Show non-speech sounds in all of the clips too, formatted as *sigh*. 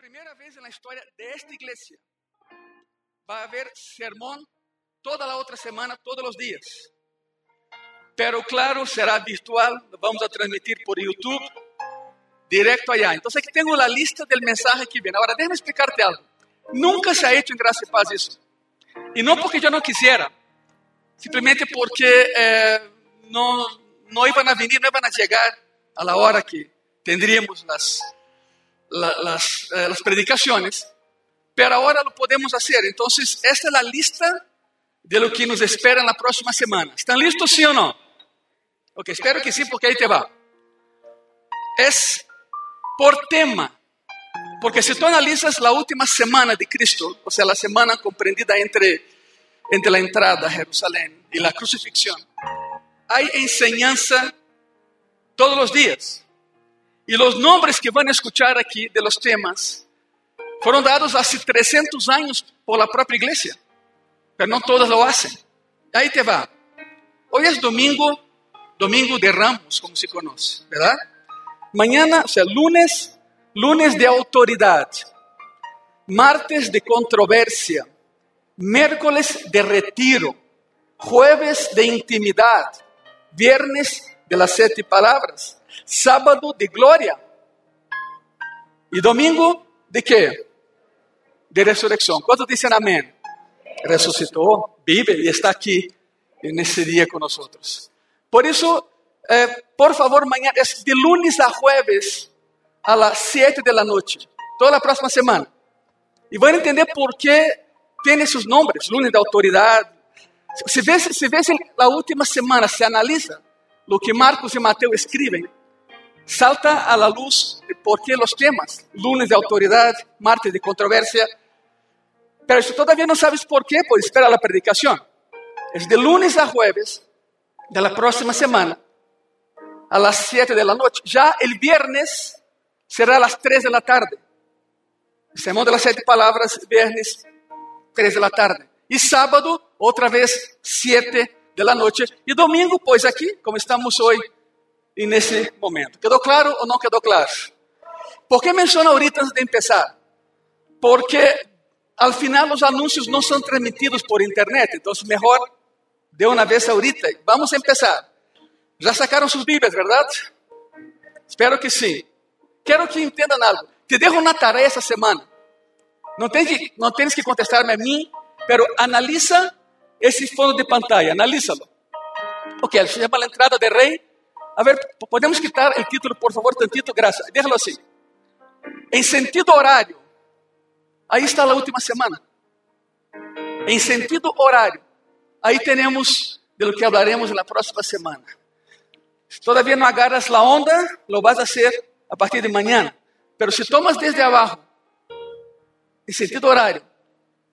primera vez en la historia de esta iglesia va a haber sermón toda la otra semana, todos los días. Pero claro, será virtual, vamos a transmitir por YouTube, directo allá. Entonces aquí tengo la lista del mensaje que viene. Ahora déjame explicarte algo. Nunca se ha hecho en Gracia y Paz eso. Y no porque yo no quisiera, simplemente porque eh, no, no iban a venir, no iban a llegar a la hora que tendríamos las, eh, las predicaciones, pero ahora lo podemos hacer. Entonces, esta es la lista de lo que nos espera en la próxima semana. ¿Están listos, sí o no? Ok, espero que sí, porque ahí te va. Es por tema. Porque si tú analizas la última semana de Cristo, o sea, la semana comprendida entre, entre la entrada a Jerusalén y la crucifixión, hay enseñanza todos los días. Y los nombres que van a escuchar aquí de los temas fueron dados hace 300 años por la propia iglesia, pero no todas lo hacen. Ahí te va. Hoy es domingo, domingo de ramos, como se conoce, ¿verdad? Mañana, o sea, lunes, lunes de autoridad, martes de controversia, miércoles de retiro, jueves de intimidad, viernes de las siete palabras, sábado de gloria y domingo de qué? De resurrección. ¿Cuántos dicen amén? Resucitó, vive y está aquí en ese día con nosotros. Por eso, eh, por favor, es de lunes a jueves a las 7 de la noche, toda la próxima semana. Van a entender por qué tiene sus nombres, lunes de autoridad. Si ves, si ves la última semana, se analiza lo que Marcos y Mateo escriben, salta a la luz por qué los temas, lunes de autoridad, martes de controversia. Pero si todavía no sabes por qué, pues espera la predicación. Es de lunes a jueves de la próxima semana a las 7 de la noche. Ya el viernes será a las 3 de la tarde. Sermón de las siete palabras, viernes, 3 de la tarde. Y sábado, otra vez, 7 de la noche. Y domingo, pues aquí, como estamos hoy en ese momento. ¿Quedó claro o no quedó claro? ¿Por qué menciono ahorita antes de empezar? Porque al final los anuncios no son transmitidos por internet, entonces mejor de una vez ahorita. Vamos a empezar. Ya sacaron sus Biblias, ¿verdad? Espero que sí. Quiero que entendan algo. Te dejo una tarea esta semana. No tienes que, no tienes que contestarme a mí, pero analiza esse fundo de pantalla, analízalo. Ok, se llama la entrada de rey. A ver, podemos quitar el título, por favor, tantito, gracias. Déjalo así. En sentido horario, ahí está la última semana. En sentido horario, ahí tenemos de lo que hablaremos en la próxima semana. Si todavía no agarras la onda, lo vas a hacer a partir de mañana. Pero si tomas desde abajo, en sentido horario,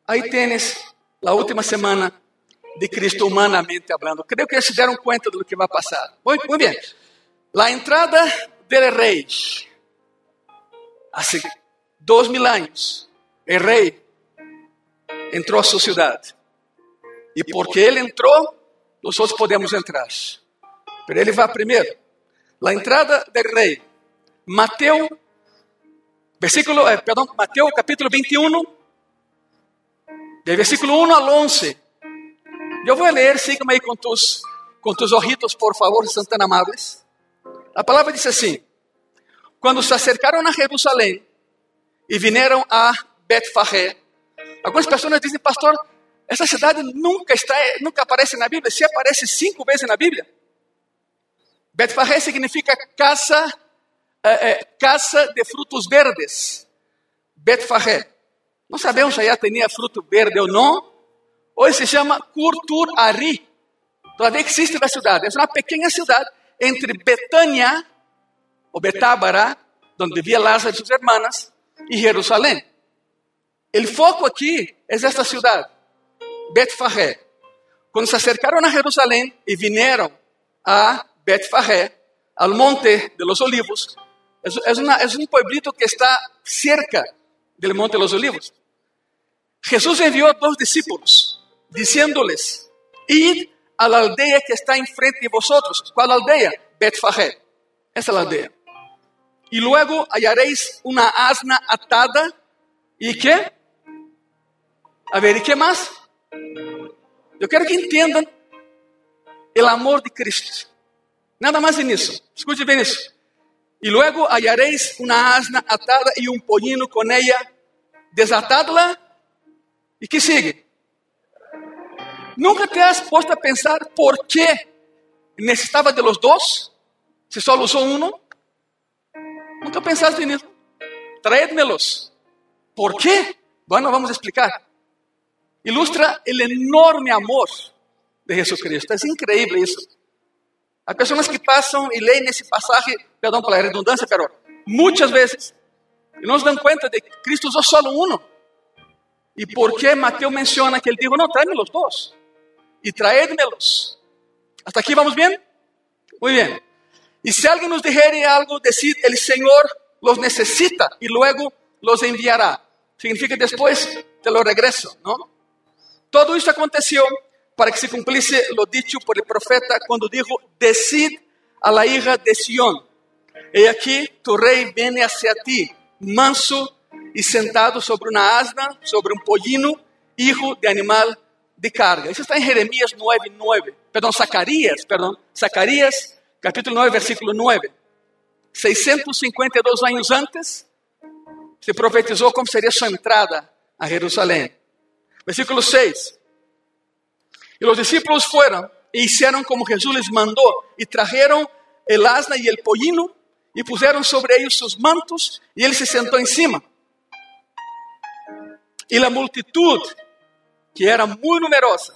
ahí tienes la última semana de Cristo humanamente hablando. Creo que ya se dieron cuenta de lo que va a pasar. Muy, muy bien. La entrada del rey. Hace dos mil años, el rey entró a su ciudad. Y porque él entró, nosotros podemos entrar. Pero ele vai primeiro. La entrada del rei. Mateo, versículo, eh, perdão, Mateo capítulo 21, del versículo 1 al 11. Eu vou ler, sígueme aí com tus, com tus ojitos, por favor, são tão amables. A palavra diz assim: Quando se acercaram a Jerusalém e vieram a Betfagé, algumas pessoas dizem, pastor, essa cidade nunca está, nunca aparece na Bíblia. Se aparece cinco vezes na Bíblia. Betfagé significa casa, eh, casa de frutos verdes. Betfagé. Não sabemos se já tinha fruto verde ou não, Hoy se llama Kurtur Ari. Todavía existe la ciudad. Es una pequeña ciudad entre Betania o Betábara, donde vivía Lázaro y sus hermanas, y Jerusalén. El foco aquí es esta ciudad, Betfagé. Cuando se acercaron a Jerusalén y vinieron a Betfagé, al monte de los olivos, es, es, una, es un pueblito que está cerca del monte de los olivos. Jesús envió dos discípulos diciéndoles, id a la aldea que está enfrente de vosotros. ¿Cuál aldea? Betfagé. Esa es la aldea. y luego hallaréis una asna atada. ¿Y qué? A ver, ¿y qué más? Yo quiero que entiendan el amor de Cristo. Nada más en eso. Escuche bien eso. Y luego hallaréis una asna atada y un pollino con ella. Desatadla. ¿Y qué sigue? ¿Nunca te has puesto a pensar por qué necesitaba de los dos? Si solo usó uno. ¿Nunca pensaste en eso? Traédmelos. ¿Por qué? Bueno, vamos explicar. Ilustra el enorme amor de Jesucristo. Es increíble eso. Hay personas que pasan y leen ese pasaje, perdón por la redundancia, pero muchas veces y no se dan cuenta de que Cristo usó solo uno. ¿Y por qué Mateo menciona que él dijo, no, tráeme los dos y traédmelos? ¿Hasta aquí vamos bien? Muy bien. Y si alguien nos dijere algo, decir, el Señor los necesita y luego los enviará. Significa después te lo regreso, ¿no? Todo esto aconteció para que se cumpliese lo dicho por el profeta cuando dijo, decid a la hija de Sión, he aquí tu rey viene hacia ti, manso y sentado sobre una asna, sobre un pollino, hijo de animal de carga. Eso está en Jeremías 9, 9. Perdón, Zacarías, perdón, Zacarías capítulo 9, versículo 9. 652 años antes, se profetizó cómo sería su entrada a Jerusalén. Versículo 6. Y los discípulos fueron e hicieron como Jesús les mandó y trajeron el asna y el pollino y pusieron sobre ellos sus mantos y él se sentó encima. Y la multitud, que era muy numerosa,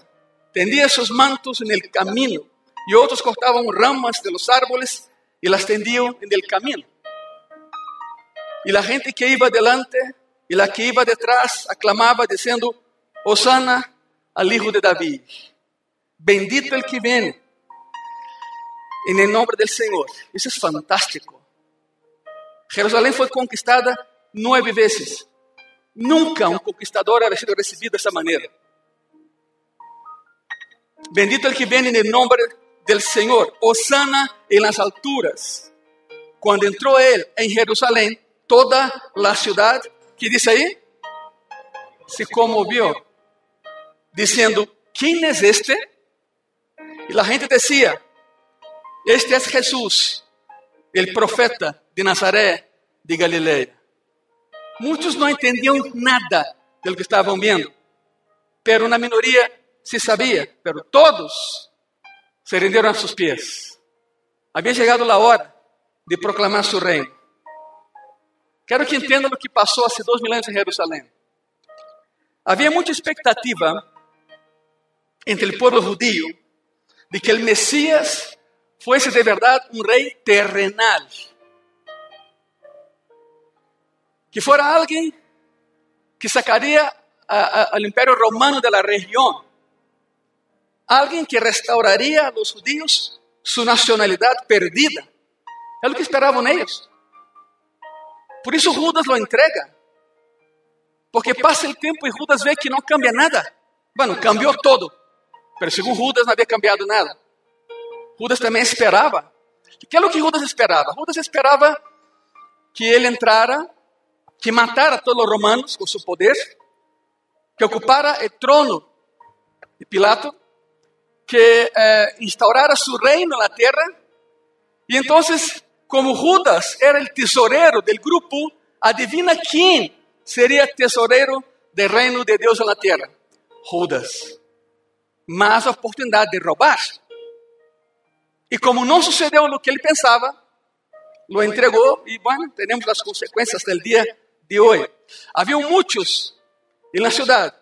tendía sus mantos en el camino y otros cortaban ramas de los árboles y las tendían en el camino. Y la gente que iba delante y la que iba detrás aclamaba diciendo, Osana al Hijo de David, bendito el que viene en el nombre del Señor. Eso es fantástico. Jerusalén fue conquistada nueve veces. Nunca un conquistador había sido recibido de esa manera. Bendito el que viene en el nombre del Señor, Osana en las alturas. Cuando entró él en Jerusalén, toda la ciudad, ¿qué dice ahí? Se conmovió, diciendo, ¿quién es este? Y la gente decía, este es Jesús, el profeta de Nazaret de Galilea. Muchos no entendían nada de lo que estaban viendo, pero una minoría sí sabía, pero todos se rindieron a sus pies. Había llegado la hora de proclamar su reino. Quiero que entiendan lo que pasó hace dos mil años en Jerusalén. Había mucha expectativa entre el pueblo judío de que el Mesías fuese de verdad un rey terrenal. Que fuera alguien que sacaría al imperio romano de la alguien que restauraría a los judíos su nacionalidad perdida. Es lo que esperaban ellos. Por eso Judas lo entrega. Porque pasa el tiempo y Judas ve que no cambia nada. Bueno, cambió todo. Pero según Judas no había cambiado nada. Judas también esperaba. ¿Qué es lo que Judas esperaba? Judas esperaba que él entrara, que matara todos los romanos con su poder, que ocupara el trono de Pilato que eh, instaurara su reino en la tierra. Y entonces, como Judas era el tesorero del grupo, adivina quién sería tesorero del reino de Dios en la tierra. Judas. Más oportunidad de robar. Y como no sucedió lo que él pensaba, lo entregó y bueno, tenemos las consecuencias del día de hoy. Había muchos en la ciudad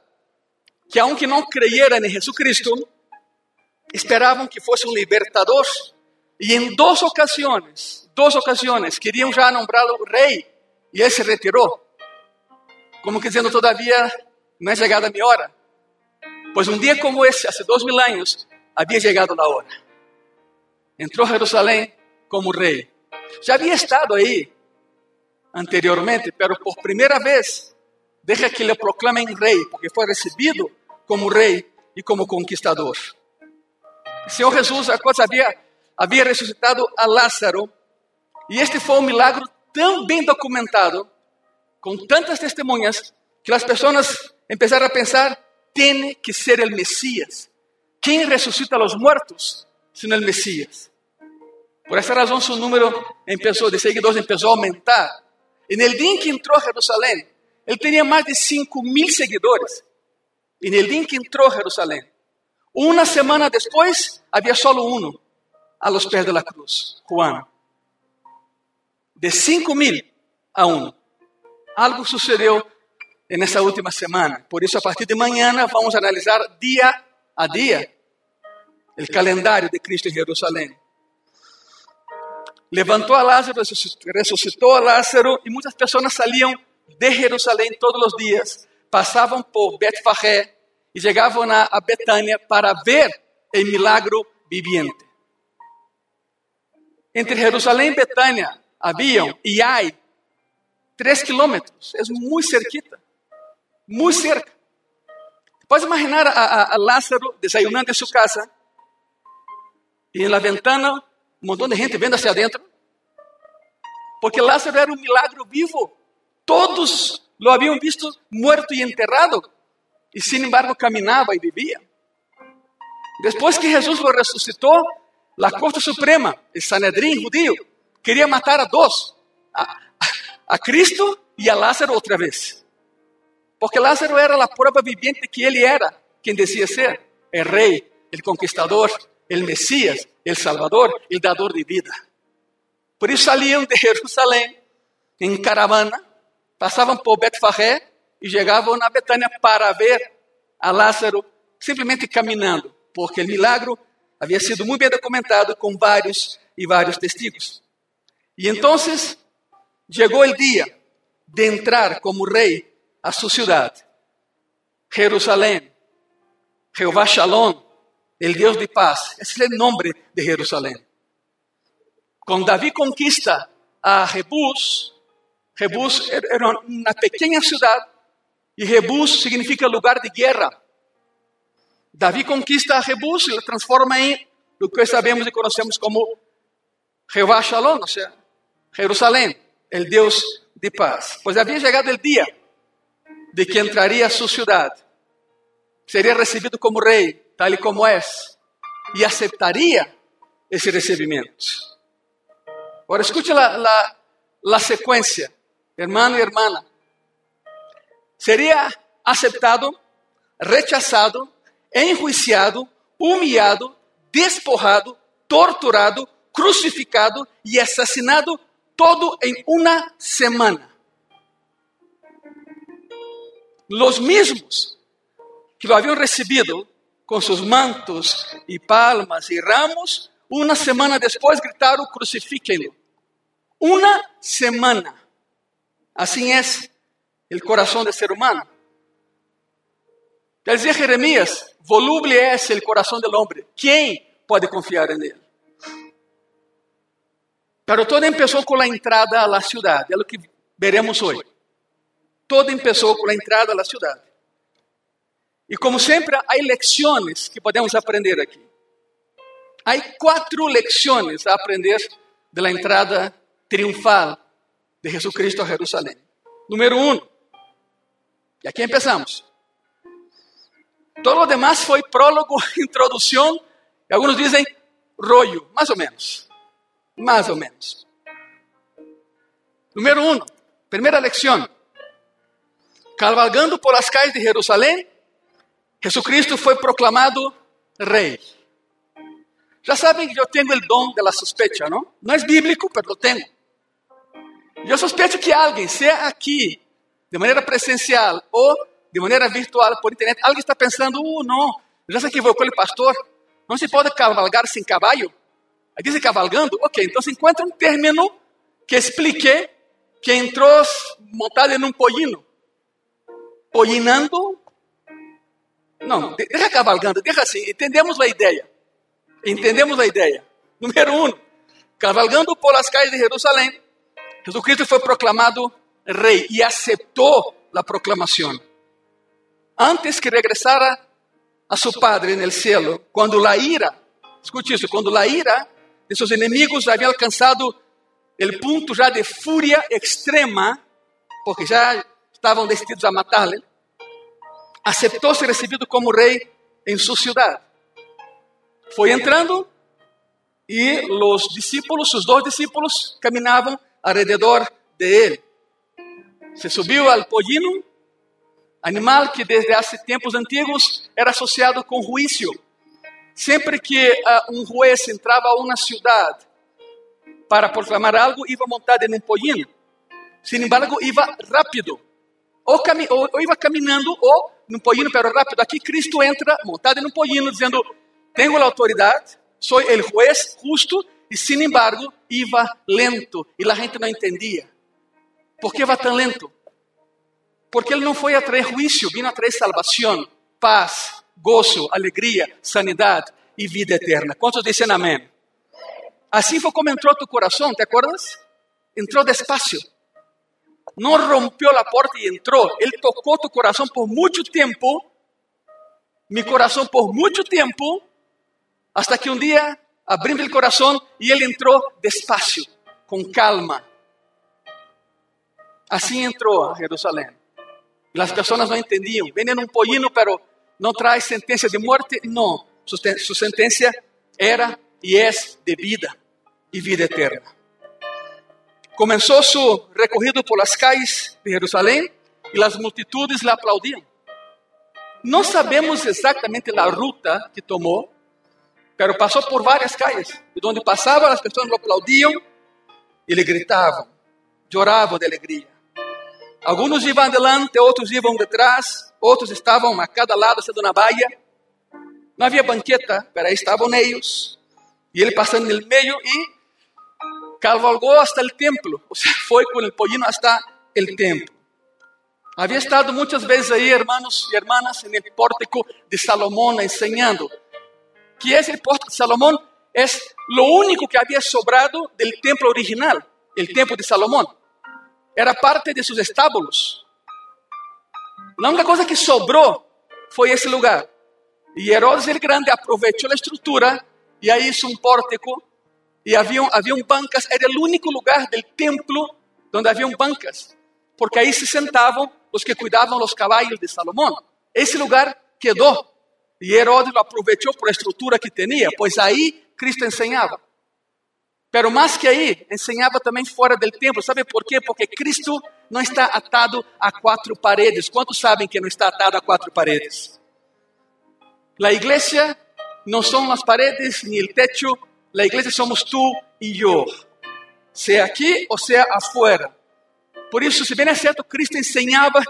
que aunque no creyeran en Jesucristo, esperaban que fuese un libertador. Y en dos ocasiones, dos ocasiones, querían ya nombrarlo rey y él se retiró. Como que diciendo, todavía no es llegada mi hora. Pues un día como ese, hace dos mil años, había llegado la hora. Entró a Jerusalén como rey. Ya había estado ahí anteriormente, pero por primera vez deja que le proclamen rey, porque fue recibido como rey y como conquistador. O Senhor Jesus, a coisa havia, havia ressuscitado a Lázaro. E este foi um milagre tão bem documentado, com tantas testemunhas, que as pessoas começaram a pensar: tem que ser o Messias. Quem ressuscita a los muertos, sino el Messias? Por essa razão, seu número de seguidores começou a aumentar. En el dia em que entrou a Jerusalém, ele tinha mais de 5 mil seguidores. En el dia em que entrou a Jerusalém. Uma semana depois, havia solo um a los pés de la cruz, Juan. De 5 mil a um. Algo sucedeu nessa última semana. Por isso, a partir de amanhã, vamos analisar dia a dia o calendário de Cristo em Jerusalém. Levantou a Lázaro, ressuscitou a Lázaro e muitas pessoas saíam de Jerusalém todos os dias, passavam por Betfagé e chegavam a Betânia para ver o milagro viviente. Entre Jerusalém e Betânia haviam e há três quilômetros, é muito cerquita, muito cerca. Pode imaginar a, a, a Lázaro desayunando em sua casa e na ventana um montão de gente vendo hacia adentro, porque Lázaro era um milagre vivo. Todos lo haviam visto muerto e enterrado, e sin embargo caminhava e vivia. Depois que Jesus lo ressuscitou, a Corte Suprema, o Sanedrim judío, queria matar a dois, a, a Cristo e a Lázaro outra vez. Porque Lázaro era a prova viviente que ele era, quem dizia ser, o rei, o conquistador, o Messias, o Salvador, o dador de vida. Por isso saíam de Jerusalém em caravana, passavam por Betfagé e chegavam na Betânia para ver a Lázaro simplesmente caminhando, porque o milagre havia sido muito bem documentado com vários e vários testigos. E então chegou o dia de entrar como rei a sua cidade, Jerusalém, Jeová Shalom, el Dios de paz. Ese es el nombre de Jerusalén. Cuando David conquista a Jebús, Jebús era una pequeña ciudad y Jebús significa lugar de guerra. David conquista a y lo transforma en lo que sabemos y conocemos como Jehová Shalom, o sea, Jerusalén, el Dios de paz. Pues había llegado el día de que entraría a su ciudad, sería recibido como rey, tal como é, e aceitaria esse recebimento. Agora, escute a, la sequência, hermano e hermana. Seria aceptado, rechazado, enjuiciado, humilhado, despojado, torturado, crucificado e assassinado todo em uma semana. Los mismos que lo habían recibido com seus mantos e palmas e ramos, uma semana depois gritaram: crucifiquem-lo. Uma semana. Assim é o coração do ser humano. Quer dizer, Jeremias, voluble é o coração do homem. Quem pode confiar nele? Pero todo começou com a entrada à cidade, é o que veremos hoje. Todo começou com a entrada à cidade. E como sempre, há lições que podemos aprender aqui. Há quatro lições a aprender da entrada triunfal de Jesucristo a Jerusalém. Número um, e aqui começamos. Todo *laughs* o demais foi prólogo, introdução, e alguns dizem rollo, mais ou menos. Mais ou menos. Número um, primeira lição. Cavalgando por as calles de Jerusalém, Jesucristo foi proclamado rei. Já sabem que eu tenho o dom da sospecha, não? É bíblico, mas eu tenho. Eu sospecho que alguém, seja aqui, de maneira presencial ou de maneira virtual, por internet, alguém está pensando, uh, não, já se equivocou o pastor, não se pode cavalgar sem cavalo. Aí diz cavalgando, ok, então se encontra um término que explique que entrou montado em um pollino. Pollinando não, deixa cavalgando, deixa assim, entendemos a ideia. Entendemos a ideia. Número um, cavalgando por as calles de Jerusalém, Jesucristo foi proclamado rei e aceitou a proclamação. Antes que regressara a seu Padre no céu, quando a ira, escute isso, quando a ira de seus inimigos havia alcançado el punto ya de furia extrema, porque ya estaban decididos a matarle, aceptou ser recebido como rei em sua ciudad. Foi entrando e os discípulos, os dois discípulos, caminavam alrededor de ele. Se subiu al pollino, animal que desde há tempos antigos era associado com juízo. Sempre que uh, um juez entrava a uma cidade para proclamar algo, ia montado em um pollino. Sin embargo, ia rápido. Ou, cami ou, ou ia caminhando, ou num pollino, pero rápido. Aqui Cristo entra montado em um pollino, dizendo: Tenho a autoridade, sou o juez justo, e sin embargo, iba lento. E a gente não entendia. Por que va tão lento? Porque ele não foi a trazer juízo, vino a trazer salvação, paz, gozo, alegria, sanidade e vida eterna. Quantos dizem amém? Assim foi como entrou tu coração, te acordas? Entrou despacio. Não rompeu a porta e entrou. Ele tocou tu coração por muito tempo. Mi coração por muito tempo. Hasta que um dia abrindo o coração e ele entrou despacio, com calma. Assim entrou a Jerusalém. As pessoas não entendiam. Vem um pollino, pero não traz sentença de morte. Não. Sua sentença era e é de vida e vida eterna. Começou seu recorrido por las calles de Jerusalém e as multitudes la aplaudiam. Não sabemos exatamente a ruta que tomou, pero passou por várias calles. E onde passava, as pessoas lo aplaudiam e lhe gritavam, choravam de alegria. Alguns iam adelante, outros iam detrás, outros estavam a cada lado, sendo na baia. Não havia banqueta, pero aí estavam eles. E ele passando no meio e cavalgou hasta o templo. Ou seja, foi com o pollino hasta o templo. Havia estado muitas vezes aí, hermanos e hermanas, no pórtico de Salomão ensinando. Que é o pórtico de Salomão? É o único que havia sobrado do templo original, o templo de Salomão era parte de seus estábulos. A única coisa que sobrou foi esse lugar. E Herodes el Grande aproveitou a estrutura e aí hizo um pórtico e haviam, haviam bancas. Era o único lugar do templo onde haviam bancas, porque aí se sentavam os que cuidavam dos caballos de Salomão. Esse lugar quedou e Herodes lo aproveitou por a estrutura que tinha, pois aí Cristo ensinava. Pero mais que aí, ensinava também fora do templo. Sabe por quê? Porque Cristo não está atado a quatro paredes. Quantos sabem que não está atado a quatro paredes? A igreja não são as paredes nem o techo. A igreja somos tu e eu. Seja aqui ou seja afuera. Por isso, se bem é certo, Cristo ensinava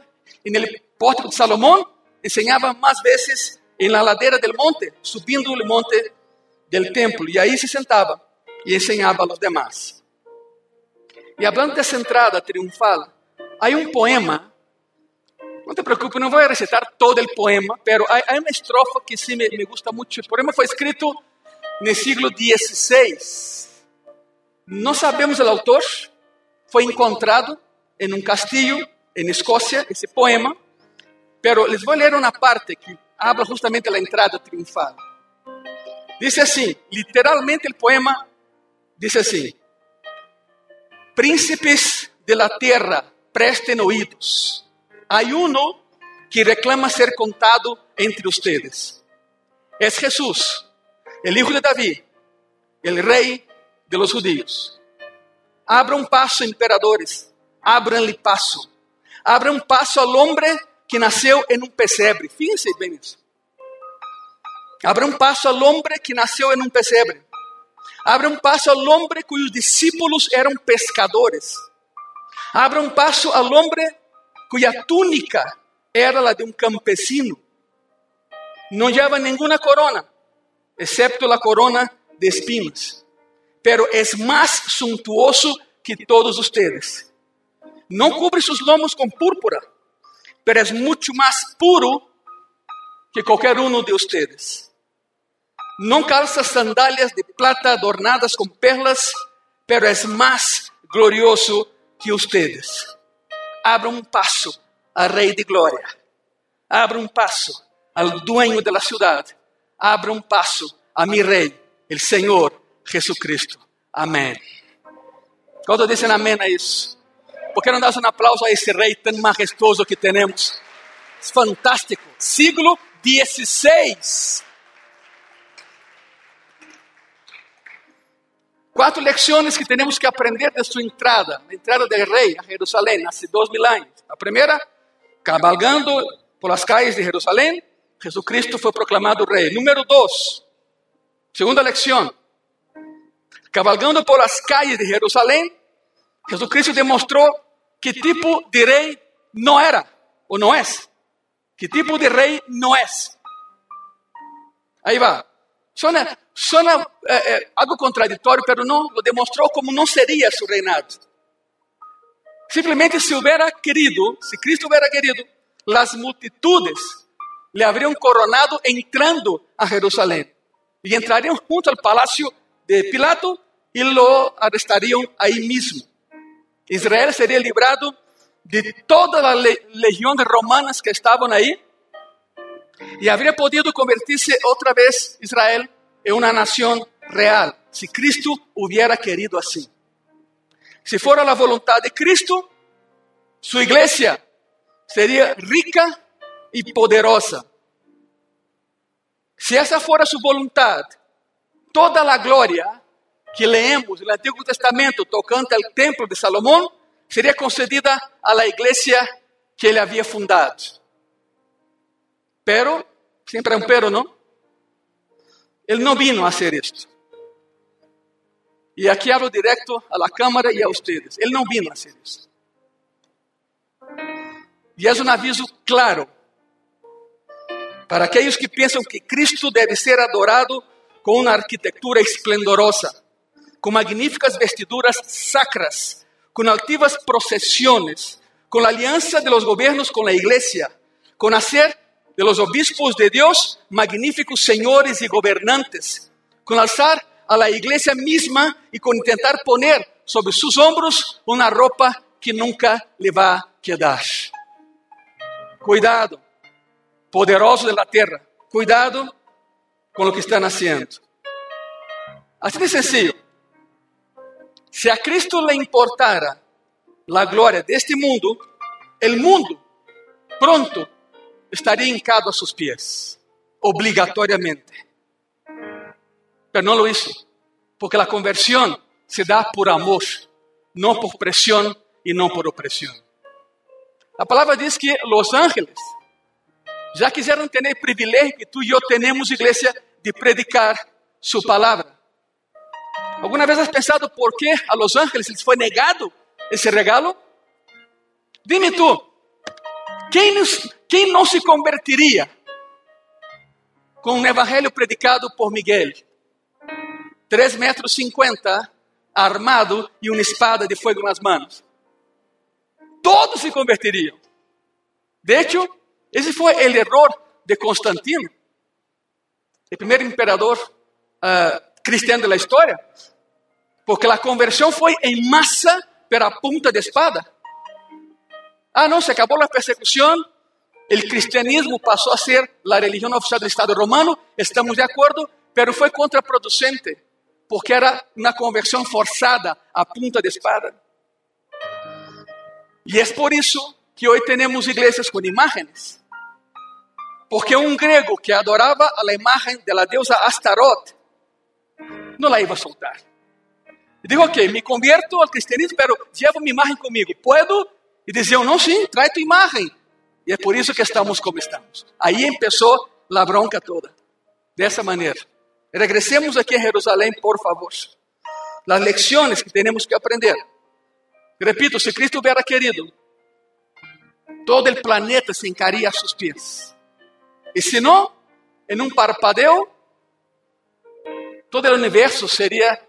no pórtico de Salomão, ensinava mais vezes na ladeira do monte, subindo o monte do templo. E aí se sentava e ensinava aos demais. E hablando dessa entrada triunfal, há um poema, não te preocupes, não vou recitar todo o poema, pero há uma estrofa que sim me, me gusta muito. O poema foi escrito no século XVI. Não sabemos o autor, foi encontrado em um castillo em Escócia, esse poema, pero les vou ler uma parte que habla justamente da entrada triunfal. Diz assim, literalmente o poema Dice así, príncipes de la tierra, presten oídos. Hay uno que reclama ser contado entre ustedes. Es Jesús, el hijo de David, el rey de los judíos. Abran paso, emperadores, abranle paso. Abran paso al hombre que nació en un pesebre. Fíjense bien eso. Abran paso al hombre que nació en un pesebre. Abra um passo ao homem cujos discípulos eram pescadores. Abra um passo ao homem cuja túnica era a de um campesino. Não lleva nenhuma corona, excepto a corona de espinas. Pero é mais suntuoso que todos ustedes. Não cubre seus lomos com púrpura, pero é muito mais puro que qualquer um de ustedes. Não calça sandálias de plata adornadas com perlas, pero é mais glorioso que ustedes. Abra um passo al Rei de Glória. Abra um passo al dueño de la ciudad. Abra um passo a mi Rei, el Senhor Jesucristo. Amém. Quando dizem amém a isso? Por que não dás um aplauso a esse rei tão majestoso que temos? Fantástico. Siglo XVI. Quatro lições que temos que aprender de sua entrada, a entrada do rei a Jerusalém, há dois mil anos. A primeira, cabalgando por as calles de Jerusalém, Jesucristo foi proclamado rei. Número dois, segunda lição, cabalgando por as calles de Jerusalém, Jesucristo demonstrou que tipo de rei não era ou não é. Que tipo de rei não é. Aí vai. Suena, suena eh, eh, algo contraditório, pero não lo demonstrou como não seria seu reinado. Simplesmente se hubiera querido, se Cristo hubiera querido, as multitudes le habrían coronado entrando a Jerusalém e entrariam junto ao palácio de Pilato e lo arrestariam aí mesmo. Israel seria librado de todas as legiões romanas que estavam aí e habría podido convertirse outra vez Israel em uma nação real, se Cristo hubiera querido assim. Se fora a vontade de Cristo, sua igreja seria rica e poderosa. Se essa fora sua vontade, toda a glória que leemos no Antigo Testamento tocante ao templo de Salomão seria concedida à igreja que ele havia fundado. Pero, sempre é um pero, não? Ele não vino a hacer isto. E aqui hablo direto à Câmara e a vocês. Ele não vino a hacer isso. E é um aviso claro para aqueles que pensam que Cristo deve ser adorado com uma arquitetura esplendorosa com magníficas vestiduras sacras, com altivas procesiones, com a aliança de los gobiernos com a igreja, com hacer de los obispos de Deus magníficos senhores e governantes, com alzar a la igreja misma e com tentar poner sobre sus hombros uma roupa que nunca lhe vai quedar. Cuidado, poderoso de la terra, cuidado com o que estão haciendo. Assim de sencillo. Se a Cristo le importara a glória deste mundo, o mundo pronto estaria hincado a seus pés, obrigatoriamente. Pero não lo hizo, porque a conversão se dá por amor, não por pressão e não por opressão. A palavra diz que os ángeles já quiseram ter o privilégio que tu e eu temos, igreja, de predicar sua palavra. ¿Alguna vez has pensado por qué a los ángeles les fue negado ese regalo? Dime tú, ¿quién, quién no se convertiría con un evangelio predicado por Miguel? Tres metros cincuenta, armado y una espada de fuego en las manos. Todos se convertirían. De hecho, ese fue el error de Constantino, el primer emperador uh, cristiano de la historia. Porque a conversão foi em massa pela punta de espada. Ah, não, se acabou a persecução, o cristianismo passou a ser a religião oficial do Estado romano, estamos de acordo, pero foi contraproducente, porque era uma conversão forçada a punta de espada. E é por isso que hoje temos igrejas com imagens. Porque um grego que adorava a imagem da deusa Astaroth não la iba a soltar. E digo, ok, me convierto ao cristianismo, pero llevo minha imagem comigo. Puedo? E diziam, não, sim, traz tua imagem. E é por isso que estamos como estamos. Aí começou a bronca toda. Dessa maneira. Regressemos aqui a Jerusalém, por favor. As lições que temos que aprender. Repito, se Cristo hubiera querido, todo o planeta se encaria a seus pés. E se não, em um parpadeo, todo o universo seria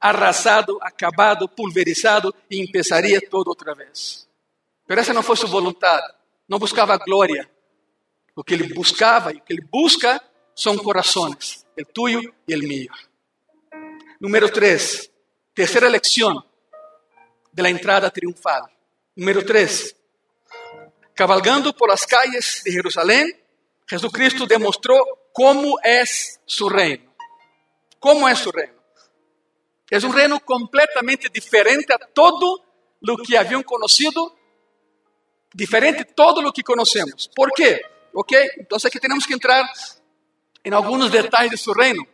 arrasado, acabado, pulverizado e empezaria todo outra vez. Pero essa não foi sua vontade. Não buscava glória. O que ele buscava e o que ele busca são corações, o tuyo e o mío. Número 3, terceira lección de la entrada triunfal. Número 3, cabalgando por las calles de Jerusalém, Jesucristo demonstrou como é su reino. Como é su reino? É um reino completamente diferente a todo o que haviam conhecido, diferente de todo o que conhecemos. ¿Por quê? Ok, então aqui temos que entrar em alguns detalhes de seu reino.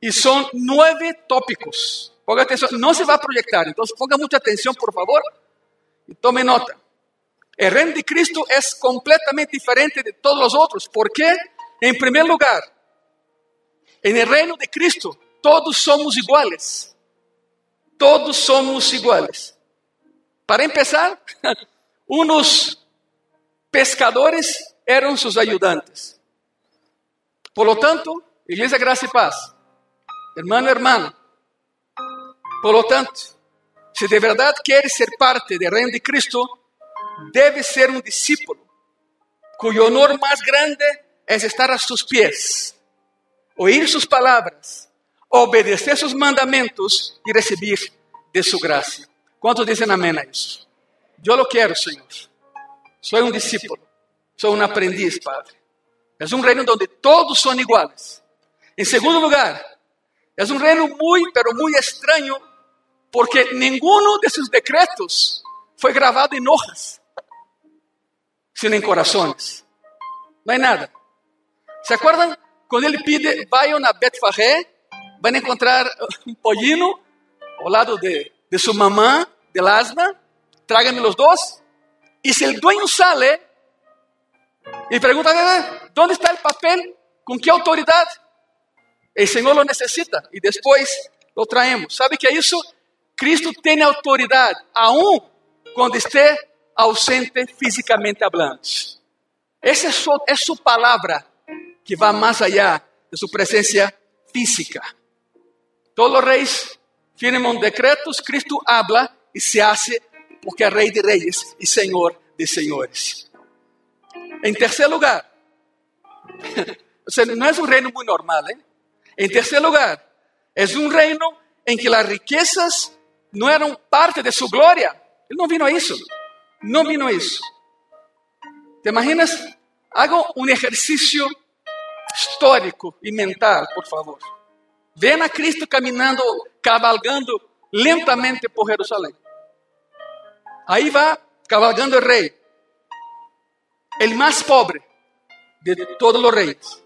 E são nove tópicos. Ponga atenção, não se vai projetar, então ponga muita atenção, por favor, e tome nota. O reino de Cristo é completamente diferente de todos os outros. ¿Por quê? Em primeiro lugar, em el reino de Cristo, todos somos iguales. Todos somos iguales. Para empezar, *laughs* unos pescadores eram seus ayudantes. Por lo tanto, Igreja Graça e Paz, hermano, hermano, por lo tanto, se de verdade quer ser parte do reino de Cristo, deve ser um discípulo cuyo honor mais grande é estar a seus pés, oír sus palavras, obedecer sus mandamentos e receber de sua graça. Quantos dizem amém a isso? Eu lo quero, Senhor. Sou um discípulo, sou um aprendiz, Padre. É um reino onde todos são iguais. Em segundo lugar, é um reino muito, pero muito estranho, porque nenhum de seus decretos foi gravado em hojas, sino em corações. Não é nada. ¿Se acuerdan? Quando ele pide, vayan a Betfagé, van a encontrar um pollino ao lado de, de su mamá, del asma, tráganme los dos. Y si el dueño sale y pregunta, ¿dónde está el papel? ¿Con qué autoridad? El Señor lo necesita y después lo traemos. ¿Sabe que isso? Cristo tem autoridade, aún quando esté ausente fisicamente hablando. Essa é sua, é sua palavra que vai mais allá de sua presença física. Todos os reis firman decretos, Cristo habla e se hace porque é Rei de Reis e Senhor de Senhores. Em terceiro lugar, *laughs* não é um reino muito normal, ¿eh? Em terceiro lugar, é um reino em que as riquezas não eram parte de sua glória. Ele não vino a isso. Não vino a isso. ¿Te imaginas? Haga um exercício histórico e mental, por favor. Vem a Cristo caminhando, cavalgando lentamente por Jerusalém. Aí vai cavalgando o rei, o mais pobre de todos os reis.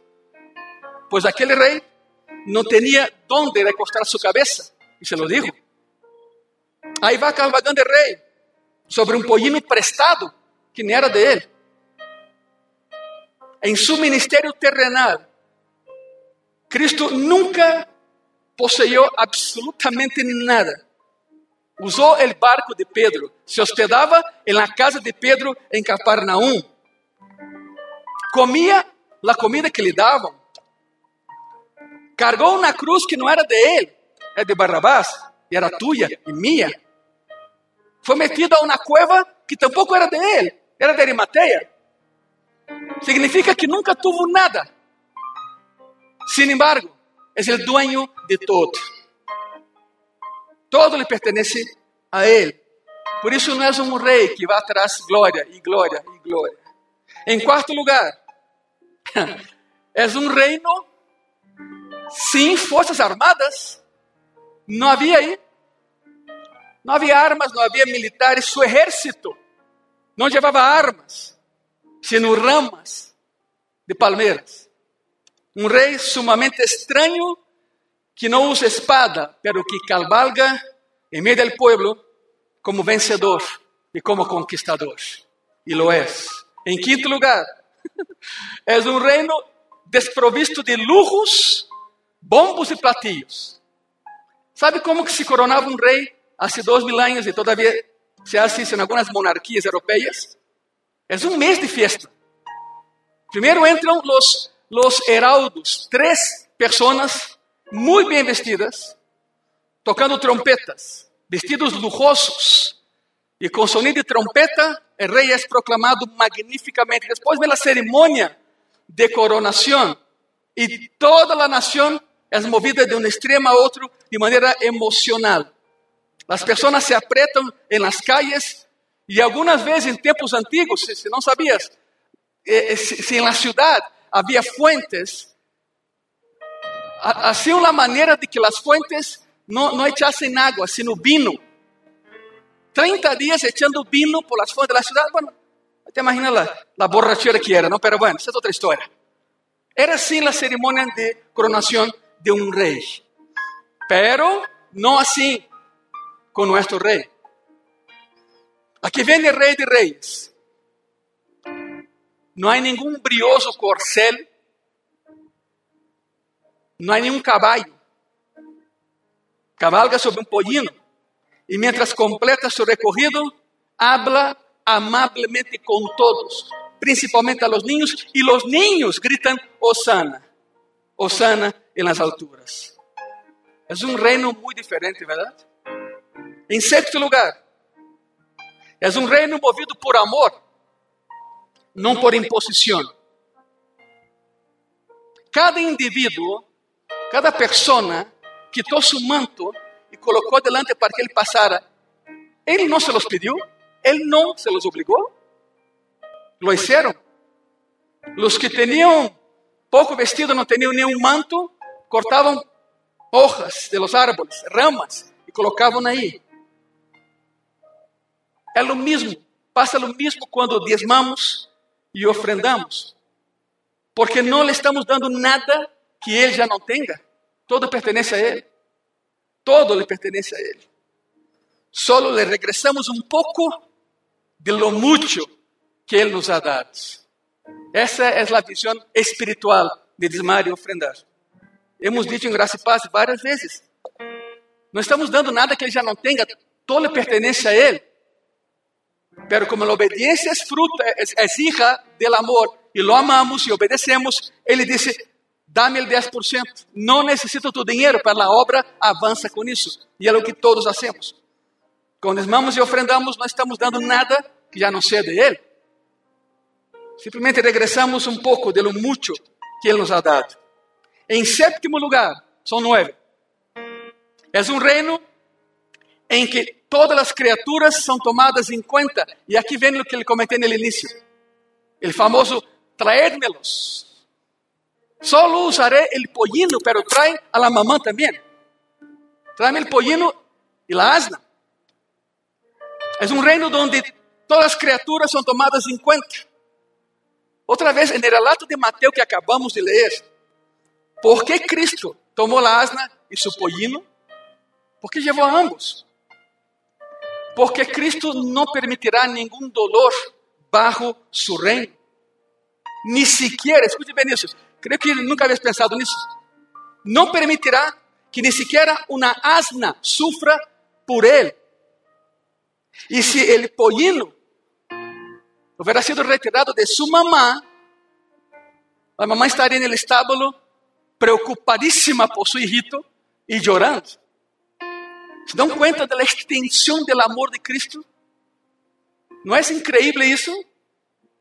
Pois aquele rei não tinha onde recostar sua cabeça, e se lo dijo. Aí vai cavalgando o rei sobre um pollino prestado que nem era de ele em seu ministério terrenal, Cristo nunca poseyó absolutamente nada. Usou o barco de Pedro, se hospedava em la casa de Pedro em Capernaum. Comia a comida que lhe davam. Cargou uma cruz que não era de ele, é de Barrabás, e era tuya e minha. Foi metido a uma cueva que tampouco era de ele, era de Arimateia. Significa que nunca tuvo nada. Sin embargo, es el dueño de todo. Todo le pertenece a Él. Por isso não é um rei que vai atrás glória e glória e glória. Em quarto lugar, *laughs* é um reino sem forças armadas. Não havia aí. Não havia armas, não havia militares. Seu exército não levava armas sino ramas de palmeiras. Um rei sumamente estranho que não usa espada, pero que cavalga em meio do povo como vencedor e como conquistador. E lo é. Em quinto lugar, *laughs* é um reino desprovisto de lujos, bombos e platillos. Sabe como que se coronava um rei há dois mil anos e todavia se hace isso em algumas monarquias europeias? É um mês de festa. Primeiro entram os heraldos, três pessoas muito bem vestidas, tocando trompetas, vestidos lujosos. E com sonido de trompeta, o rei é proclamado magnificamente. Depois vem a cerimônia de coronação. E toda a nação é movida de um extremo a outro de maneira emocional. As pessoas se apretam em las calles e algumas vezes em tempos antigos, se, não sabias, eh, eh, se, na cidade havia fuentes, assim uma maneira de que as fuentes no, no echasen agua, sino vino. 30 días echando vino por las fuentes de la ciudad. Bueno, te imaginas la, la borrachera que era, ¿no? Pero bueno, esa es otra historia. Era así la ceremonia de coronación de un rey. Pero no así con nuestro rey. Aquí viene el rey de reyes. No hay ningún brioso corcel. No hay ningún caballo. Cabalga sobre un pollino. Y mientras completa su recorrido, habla amablemente con todos, principalmente a los niños. Y los niños gritan, Osana, Osana en las alturas. Es un reino muy diferente, ¿verdad? En sexto lugar, es un reino movido por amor, no por imposición. Cada individuo, cada persona quitó su manto y colocó delante para que él pasara. Él no se los pidió, él no se los obligó, lo hicieron. Los que tenían poco vestido, no tenían ni un manto, cortaban hojas de los árboles, ramas, y colocaban ahí. É o mesmo, passa o mesmo quando diezmamos e ofrendamos. Porque não lhe estamos dando nada que ele já não tenha. Todo pertence a ele. Todo lhe pertence a ele. Solo le regressamos um pouco de lo mucho que ele nos ha dado. Essa é a visão espiritual de diezmar e ofrendar. Hemos dicho em Graça e Paz várias vezes. Não estamos dando nada que ele já não tenha, lhe pertence a ele. Pero como la obediencia es fruto, es, es, hija del amor y lo amamos y obedecemos, Ele dice, dame el 10%. No necesito tu dinero para la obra, avanza con eso. Y es lo que todos hacemos. Cuando desmamos y ofrendamos, no estamos dando nada que ya no sea de Él. Simplesmente regresamos um pouco de lo mucho que Ele nos ha dado. Em sétimo lugar, são nove. É um reino em que todas as criaturas são tomadas em conta. E aqui vem o que ele comentei no início. O famoso traédmelos. Solo usaré el pollino, pero trae a la mamá también. Tráeme el pollino y la asna. Es un reino donde todas las criaturas son tomadas en cuenta. Otra vez, en el relato de Mateo que acabamos de leer, ¿por qué Cristo tomó la asna y su pollino? Porque llevó a ambos. Porque Cristo não permitirá nenhum dolor bajo su reino. Ni siquiera, escute bem isso, creio que nunca habías pensado nisso. Não permitirá que ni siquiera uma asna sufra por ele. E se ele pollino hubiera sido retirado de sua mamá, a mamá estaria no estábulo preocupadíssima por seu hijito e chorando. ¿Se dan cuenta de la extensión del amor de Cristo? ¿No es increíble eso?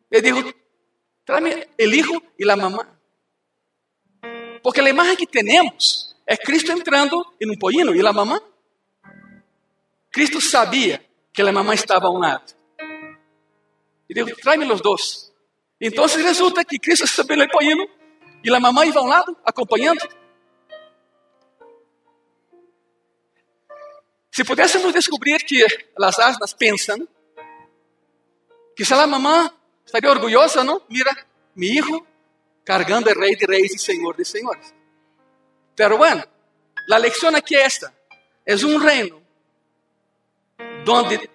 Él dijo, tráeme el hijo y la mamá. Porque la imagen que tenemos es Cristo entrando en un pollino y la mamá. Cristo sabía que la mamá estaba a un lado. Y dijo, tráeme los dos. Entonces resulta que Cristo estaba en el pollino y la mamá iba a un lado acompañando. Se pudéssemos descobrir que as asnas pensam, quizá a mamã estaria orgulhosa, não? Mira, mi hijo cargando el de reis e senhor de senhores. Pero bueno, la aquí es esta. Es un reino donde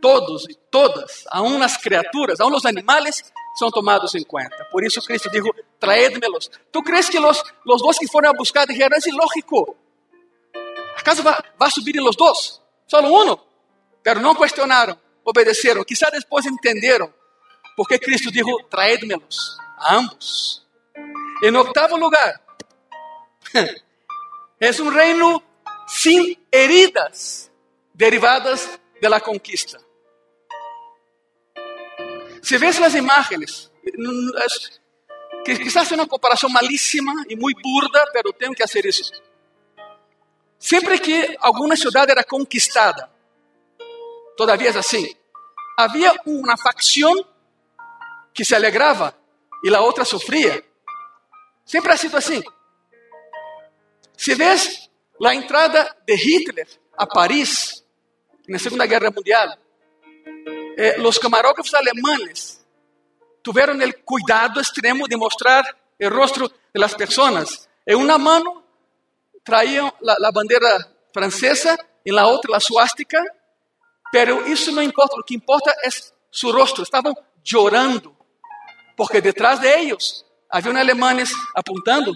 todos e todas, aún las criaturas, aún los animales, são tomados em conta. Por isso Cristo dijo, traédmelos. ¿Tú crees que los, los dos que foram a buscar dijeron, es ilógico? ¿Acaso va, va a subir los dos? Solo uno. Pero no cuestionaron, obedecieron. Quizá después entendieron porque Cristo dijo, traédmelos a ambos. En octavo lugar, *laughs* es un reino sin heridas derivadas de la conquista. Si ves las imágenes, que quizás sea una comparación malísima y muy burda, pero tengo que hacer eso. Sempre que alguma cidade era conquistada, todavia é assim, havia uma facção que se alegrava e a outra sofria. Sempre ha sido assim. Se vês La entrada de Hitler a París en la Segunda Guerra Mundial, eh, los camarógrafos alemanes tuvieron el cuidado extremo de mostrar de las personas. En una mano traían la, la bandera francesa, en la otra la suástica, pero eso no importa, lo que importa es su rostro. Estaban llorando, porque detrás de ellos habían alemanes apuntando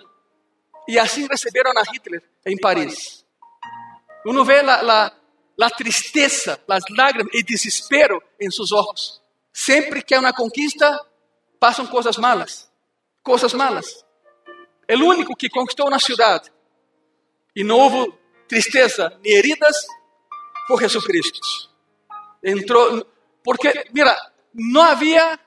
y así recibieron a Hitler en París. Uno la, la tristeza, las lágrimas y desespero en sus ojos. Siempre que hay una conquista, pasan cosas malas, cosas malas. El único que conquistó una ciudad y no hubo tristeza ni heridas fue Jesucristo. Entró, porque, mira, no había,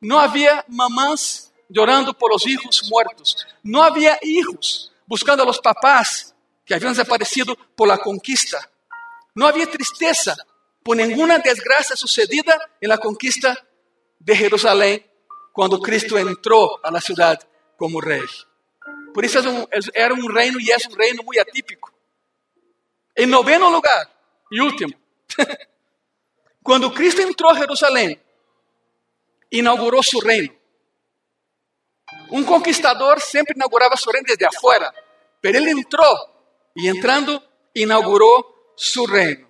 no había mamás llorando por los hijos muertos. No había hijos buscando a los papás que habían desaparecido por la conquista. No había tristeza por ninguna desgracia sucedida en la conquista de Jerusalén cuando Cristo entró a la ciudad como rey. Por eso era un reino y es un reino muy atípico. En noveno lugar y último, *laughs* cuando Cristo entró a Jerusalén, inauguró su reino. Un conquistador siempre inauguraba su reino desde afuera, pero él entró y entrando inauguró su reino.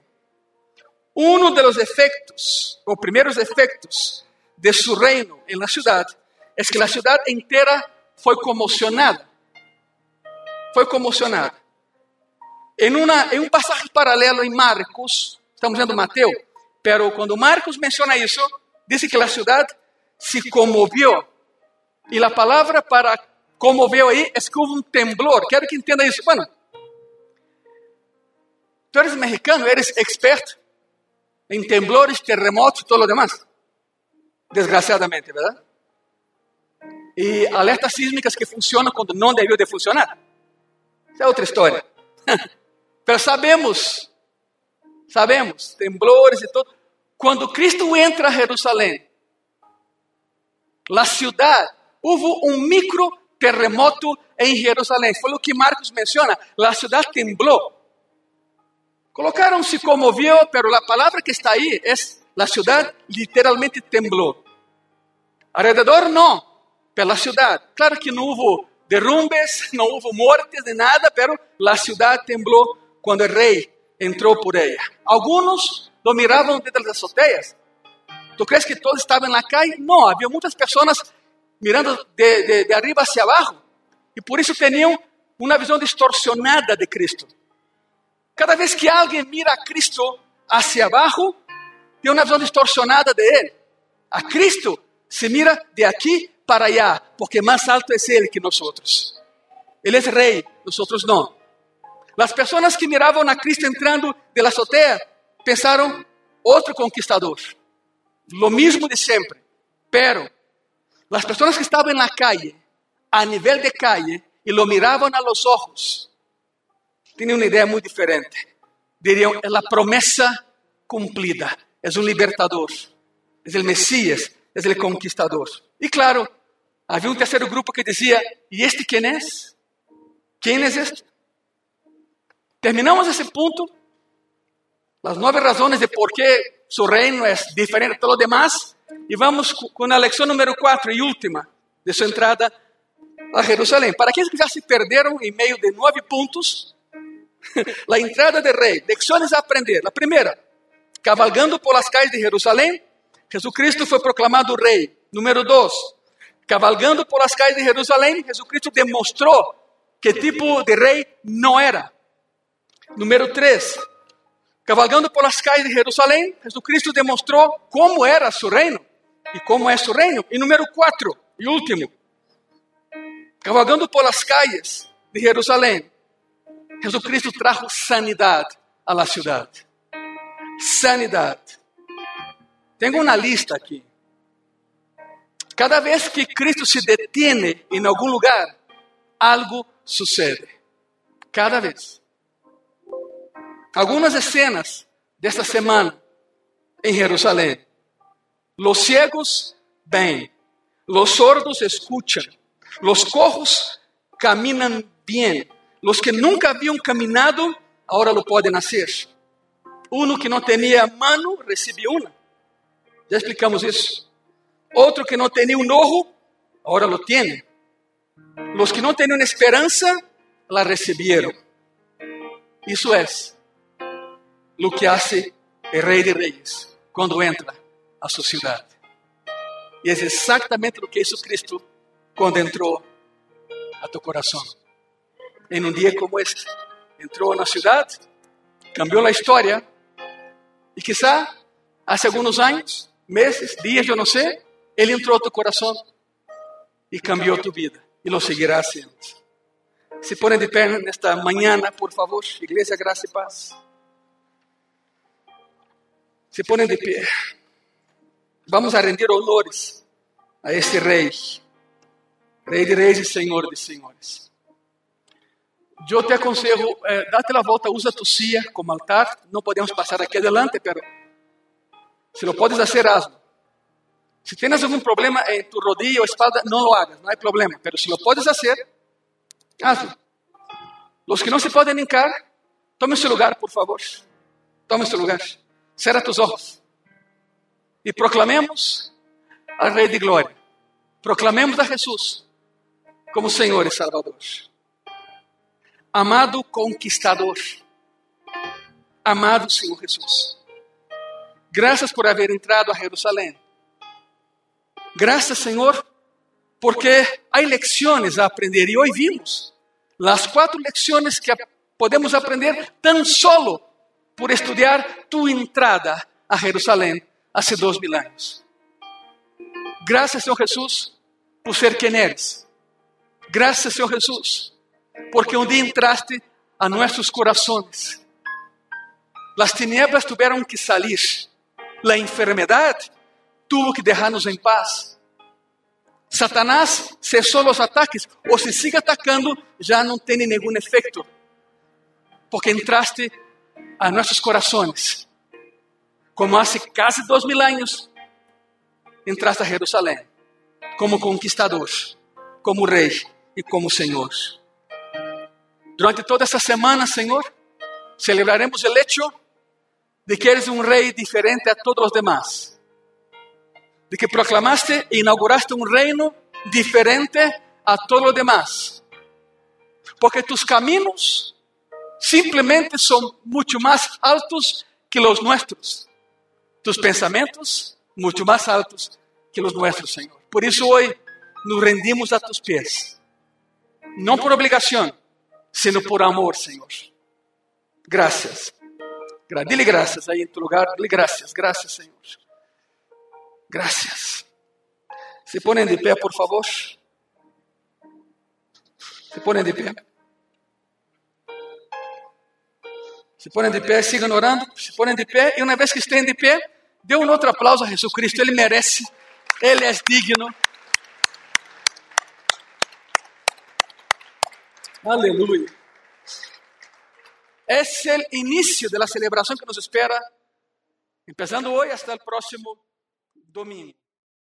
Uno de los efectos, o primeros efectos de su reino en la ciudad, es que la ciudad entera fue conmocionada. Fue conmocionada. En un pasaje paralelo en Marcos, estamos lendo Mateo, pero cuando Marcos menciona eso, dice que la ciudad se conmovió. Y la palabra para conmover ahí es que hubo un temblor. Quiero que entienda eso. Bueno, tú eres mexicano, eres experto en temblores, terremotos y todo lo demás. Desgraciadamente, ¿verdad? Y alertas sísmicas que funcionan cuando no debió de funcionar. Es otra historia. *laughs* Pero sabemos, sabemos, temblores e todo. Quando Cristo entra a Jerusalém, a cidade, houve um micro terremoto em Jerusalém. Foi o que Marcos menciona. A cidade temblou. Colocaram se comoveu, pero a palavra que está aí é a cidade literalmente temblou. Alrededor não, pela cidade. Claro que não houve derrumbes, *laughs* não houve mortes de nada, pero a cidade temblou quando o rei entrou por ela. Alguns lo miravam desde as azoteas. ¿Tu crees que todos estavam na calle? Não, havia muitas pessoas mirando de, de, de arriba hacia abaixo e por isso tinham uma visão distorsionada de Cristo. Cada vez que alguém mira a Cristo hacia abaixo, tem uma visão distorsionada de Ele. A Cristo se mira de aqui para allá, porque mais alto é Ele que nós. Ele é rei, nós não. Las personas que miraban a Cristo entrando de la azotea pensaron, otro conquistador. Lo mismo de siempre. Pero las personas que estaban en la calle, a nivel de calle, y lo miraban a los ojos, tenían una idea muy diferente. Dirían, es la promesa cumplida. Es un libertador. Es el Mesías. Es el conquistador. Y claro, había un tercer grupo que decía, ¿y este quién es? ¿Quién es este? Terminamos esse ponto, as nove razões de por que seu reino é diferente de todo lo demás, e vamos com a lição número 4 e última de sua entrada a Jerusalém. Para aqueles que já se perderam em meio de nove pontos, *laughs* a entrada de rei, lições a aprender. A primeira, cavalgando por las calles de Jerusalém, Jesucristo foi proclamado rei. Número 2, cavalgando por las calles de Jerusalém, Jesucristo demonstrou que tipo de rei não era. Número 3. Cavalgando por las calles de Jerusalém, Jesucristo demonstrou como era seu reino e como é seu reino. E número 4 e último. Cavalgando por las calles de Jerusalém, Jesucristo trajo sanidade a la cidade. Sanidade. Tenho uma lista aqui. Cada vez que Cristo se detiene em algum lugar, algo sucede. Cada vez. Algumas escenas desta semana em Jerusalém. Los ciegos ven, los sordos escuchan, los cojos caminan bien, Los que nunca habían caminado, ahora lo pueden hacer. Uno que no tenía mano, recibió una. Ya explicamos eso. Otro que no tenía un ojo, ahora lo tiene. Los que no tenían esperanza, la recibieron. Eso es lo que hace el Rey de Reyes cuando entra a su ciudad. Y es exactamente lo que hizo Cristo cuando entró a tu corazón. En un día como este, entró a una ciudad, cambió la historia y quizá hace algunos años, meses, días, yo no sé, Él entró a tu corazón y cambió tu vida y lo seguirá haciendo. Se ponen de pé en esta mañana, por favor, Iglesia Gracia y Paz. Se ponen de pie. Vamos a rendir honores a este Rey, Rey de Reis y Señor de Señores. Yo te aconsejo, eh, date la volta, usa tu silla como altar. No podemos pasar aquí adelante, pero si lo puedes hacer, hazlo. Si tienes algún problema en tu rodilla o espalda, no lo hagas, no hay problema. Pero si lo puedes hacer, hazlo. Los que no se pueden hincar, tome su lugar, por favor. Tome su lugar. Cierra tus ojos. Y proclamemos al Rey de Gloria. Proclamemos a Jesús como Senhor e Salvador. Amado conquistador, amado Senhor Jesus, graças por haver entrado a Jerusalém. Graças, Senhor, porque há lecciones a aprender e hoje vimos as quatro lecciones que podemos aprender tão solo por estudar tu entrada a Jerusalém há dois mil anos. Graças, Senhor Jesus, por ser quem eres. Graças, Senhor Jesus, porque um dia entraste a nossos corações. As tinieblas tiveram que sair. A enfermidade tuvo que deixar-nos em paz. Satanás cessou os ataques, ou se sigue atacando, já não tem nenhum efeito, porque entraste a nossos corações, como há quase dois mil anos, entraste a Jerusalém, como conquistador, como rei e como Senhor. Durante toda essa semana, Senhor, celebraremos o hecho de que eres um rei diferente a todos os demás. De que proclamaste e inauguraste um reino diferente a todos os demás. Porque tus caminos simplesmente são muito mais altos que os nossos. Tus pensamentos muito mais altos que os nossos, Senhor. Por isso hoje nos rendimos a tus pés não por obrigação, sino por amor, Senhor. Graças. Dile graças aí em tu lugar. Dile graças, graças, Senhor. Graças. Se ponem de pé, por favor. Se ponem de pé. Se ponem de pé, sigam orando. Se ponem de pé. E uma vez que estejam de pé, dê um outro aplauso a Jesus Cristo. Ele merece. Ele é digno. Aleluya. Es el inicio de la celebración que nos espera, empezando hoy hasta el próximo domingo.